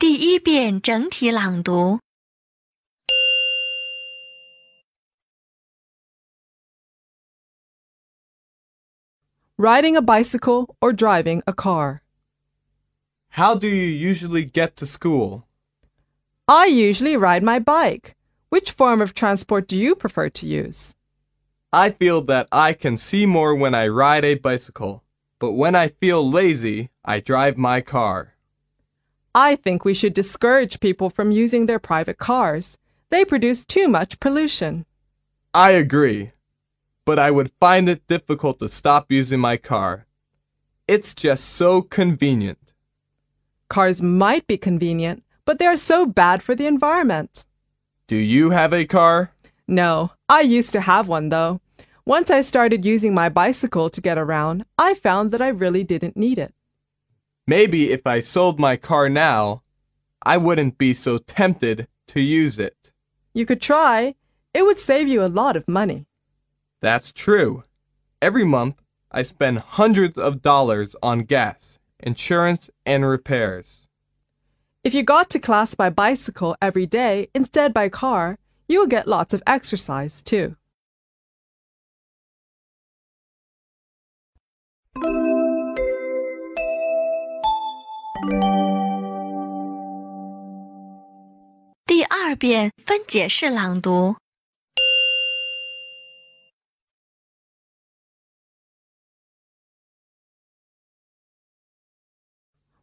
第一遍整体朗读。 Riding a bicycle or driving a car. How do you usually get to school? I usually ride my bike. Which form of transport do you prefer to use? I feel that I can see more when I ride a bicycle, but when I feel lazy, I drive my car. I think we should discourage people from using their private cars. They produce too much pollution. I agree, but I would find it difficult to stop using my car. It's just so convenient. Cars might be convenient, but they are so bad for the environment. Do you have a car? No, I used to have one though. Once I started using my bicycle to get around, I found that I really didn't need it. Maybe if I sold my car now, I wouldn't be so tempted to use it. You could try. It would save you a lot of money. That's true. Every month, I spend hundreds of dollars on gas, insurance, and repairs. If you got to class by bicycle every day instead by car, you would get lots of exercise too. 二遍分解式朗读。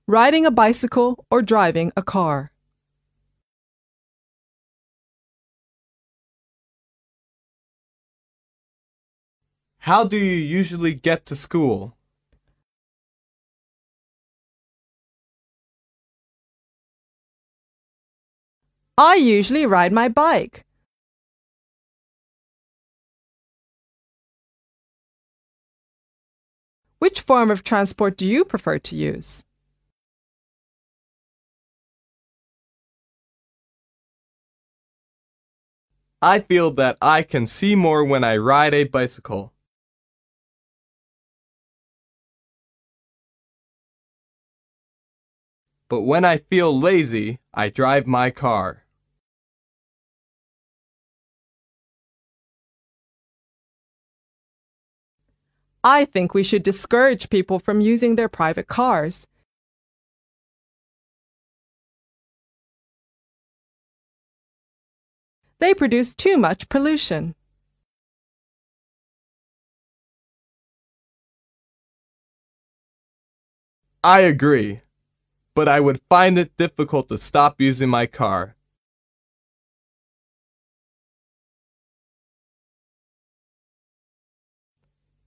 Riding a bicycle or driving a car. How do you usually get to school? I usually ride my bike. Which form of transport do you prefer to use? I feel that I can see more when I ride a bicycle. But when I feel lazy, I drive my car. I think we should discourage people from using their private cars. They produce too much pollution. I agree, but I would find it difficult to stop using my car.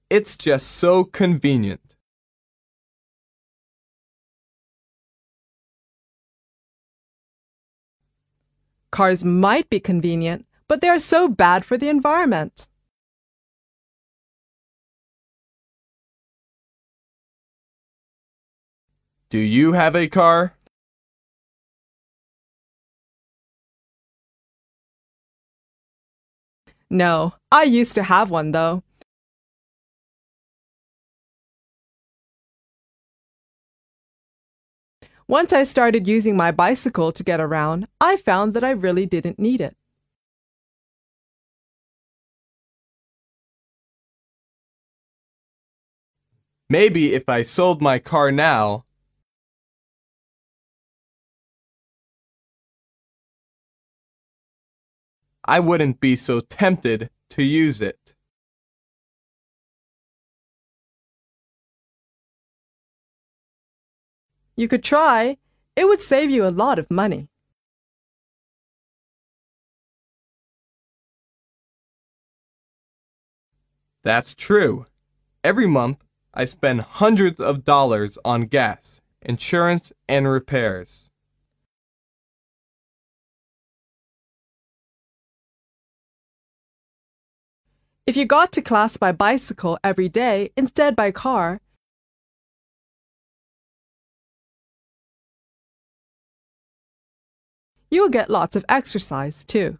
It's just so convenient. Cars might be convenient, but they are so bad for the environment. Do you have a car? No, I used to have one though. Once I started using my bicycle to get around, I found that I really didn't need it. Maybe if I sold my car now, I wouldn't be so tempted to use it. You could try. It would save you a lot of money. That's true. Every month, I spend hundreds of dollars on gas, insurance, and repairs. If you got to class by bicycle every day instead by car, you will get lots of exercise too.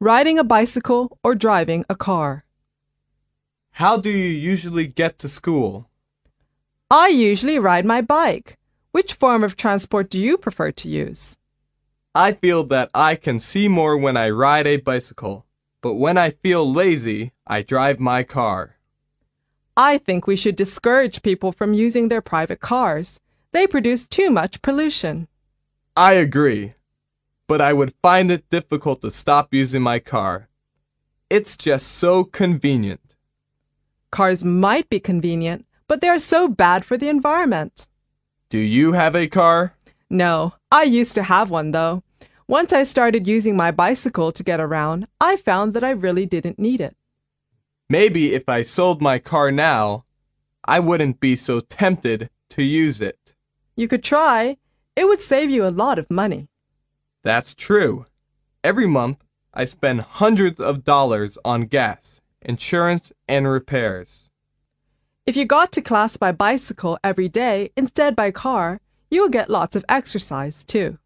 Riding a bicycle or driving a car. How do you usually get to school? I usually ride my bike. Which form of transport do you prefer to use? I feel that I can see more when I ride a bicycle, but when I feel lazy, I drive my car. I think we should discourage people from using their private cars. They produce too much pollution. I agree, but I would find it difficult to stop using my car. It's just so convenient. Cars might be convenient, but they are so bad for the environment. Do you have a car? No, I used to have one though. Once I started using my bicycle to get around, I found that I really didn't need it. Maybe if I sold my car now, I wouldn't be so tempted to use it. You could try. It would save you a lot of money. That's true. Every month, I spend hundreds of dollars on gas, insurance, and repairs. If you got to class by bicycle every day instead by car, you will get lots of exercise too.